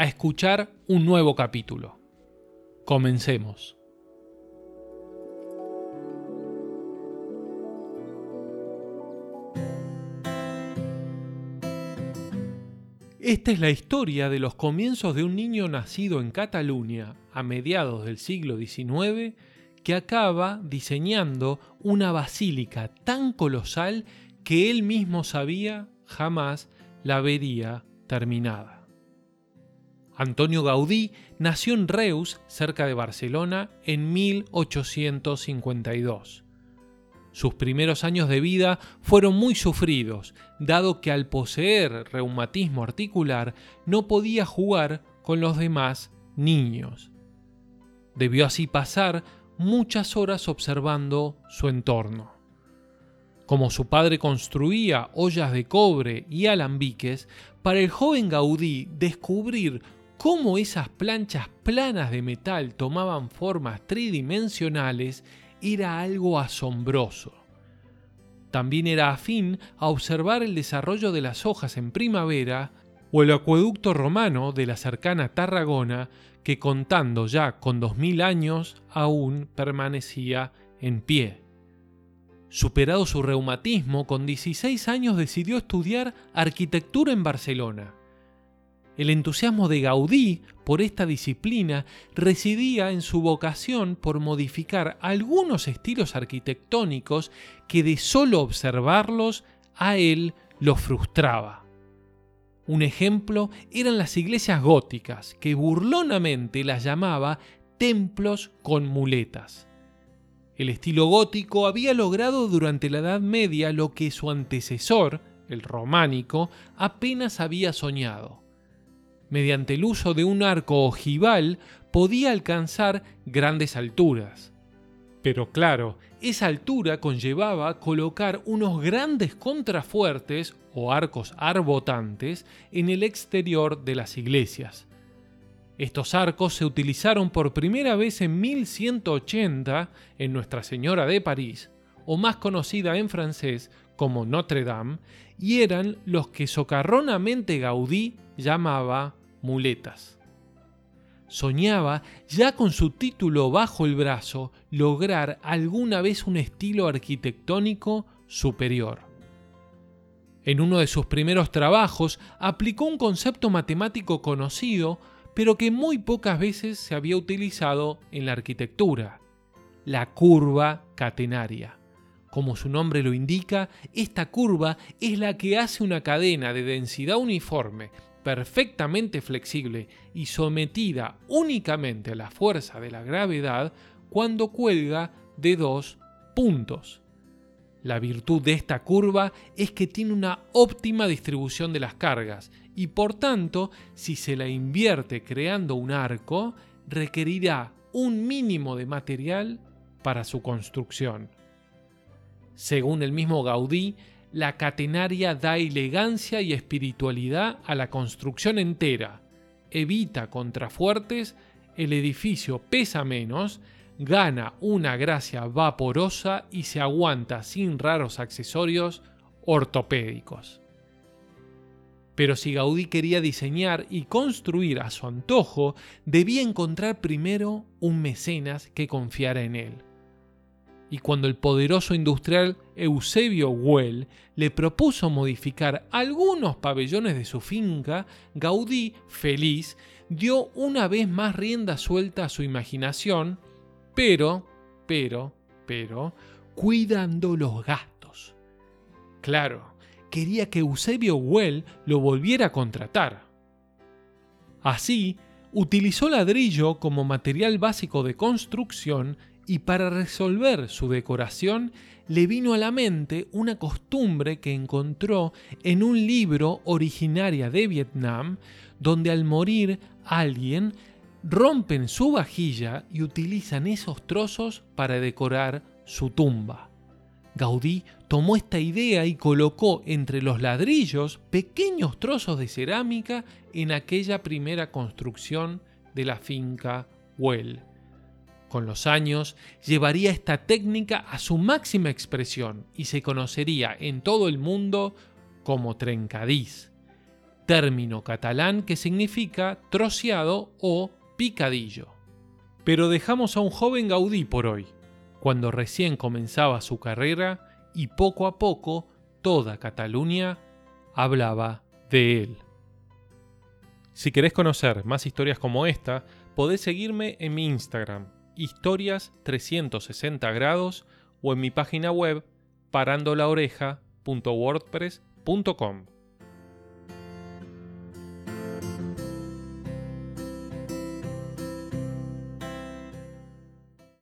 a escuchar un nuevo capítulo. Comencemos. Esta es la historia de los comienzos de un niño nacido en Cataluña a mediados del siglo XIX que acaba diseñando una basílica tan colosal que él mismo sabía jamás la vería terminada. Antonio Gaudí nació en Reus, cerca de Barcelona, en 1852. Sus primeros años de vida fueron muy sufridos, dado que al poseer reumatismo articular no podía jugar con los demás niños. Debió así pasar muchas horas observando su entorno. Como su padre construía ollas de cobre y alambiques, para el joven Gaudí descubrir cómo esas planchas planas de metal tomaban formas tridimensionales era algo asombroso. También era afín a observar el desarrollo de las hojas en primavera o el acueducto romano de la cercana Tarragona que contando ya con dos mil años aún permanecía en pie. Superado su reumatismo, con 16 años decidió estudiar arquitectura en Barcelona. El entusiasmo de Gaudí por esta disciplina residía en su vocación por modificar algunos estilos arquitectónicos que de solo observarlos a él lo frustraba. Un ejemplo eran las iglesias góticas, que burlonamente las llamaba templos con muletas. El estilo gótico había logrado durante la Edad Media lo que su antecesor, el románico, apenas había soñado. Mediante el uso de un arco ojival podía alcanzar grandes alturas. Pero claro, esa altura conllevaba colocar unos grandes contrafuertes o arcos arbotantes en el exterior de las iglesias. Estos arcos se utilizaron por primera vez en 1180 en Nuestra Señora de París, o más conocida en francés como Notre Dame, y eran los que socarronamente Gaudí llamaba muletas. Soñaba, ya con su título bajo el brazo, lograr alguna vez un estilo arquitectónico superior. En uno de sus primeros trabajos aplicó un concepto matemático conocido pero que muy pocas veces se había utilizado en la arquitectura, la curva catenaria. Como su nombre lo indica, esta curva es la que hace una cadena de densidad uniforme, perfectamente flexible y sometida únicamente a la fuerza de la gravedad cuando cuelga de dos puntos. La virtud de esta curva es que tiene una óptima distribución de las cargas y por tanto, si se la invierte creando un arco, requerirá un mínimo de material para su construcción. Según el mismo Gaudí, la catenaria da elegancia y espiritualidad a la construcción entera, evita contrafuertes, el edificio pesa menos, gana una gracia vaporosa y se aguanta sin raros accesorios ortopédicos. Pero si Gaudí quería diseñar y construir a su antojo, debía encontrar primero un mecenas que confiara en él. Y cuando el poderoso industrial Eusebio Well le propuso modificar algunos pabellones de su finca, Gaudí, feliz, dio una vez más rienda suelta a su imaginación, pero, pero, pero, cuidando los gastos. Claro, quería que Eusebio Well lo volviera a contratar. Así, utilizó ladrillo como material básico de construcción y para resolver su decoración le vino a la mente una costumbre que encontró en un libro originaria de Vietnam donde al morir alguien rompen su vajilla y utilizan esos trozos para decorar su tumba. Gaudí tomó esta idea y colocó entre los ladrillos pequeños trozos de cerámica en aquella primera construcción de la finca Well. Con los años llevaría esta técnica a su máxima expresión y se conocería en todo el mundo como trencadís, término catalán que significa troceado o picadillo. Pero dejamos a un joven Gaudí por hoy, cuando recién comenzaba su carrera y poco a poco toda Cataluña hablaba de él. Si querés conocer más historias como esta, podés seguirme en mi Instagram, historias 360 grados, o en mi página web parandolaoreja.wordpress.com.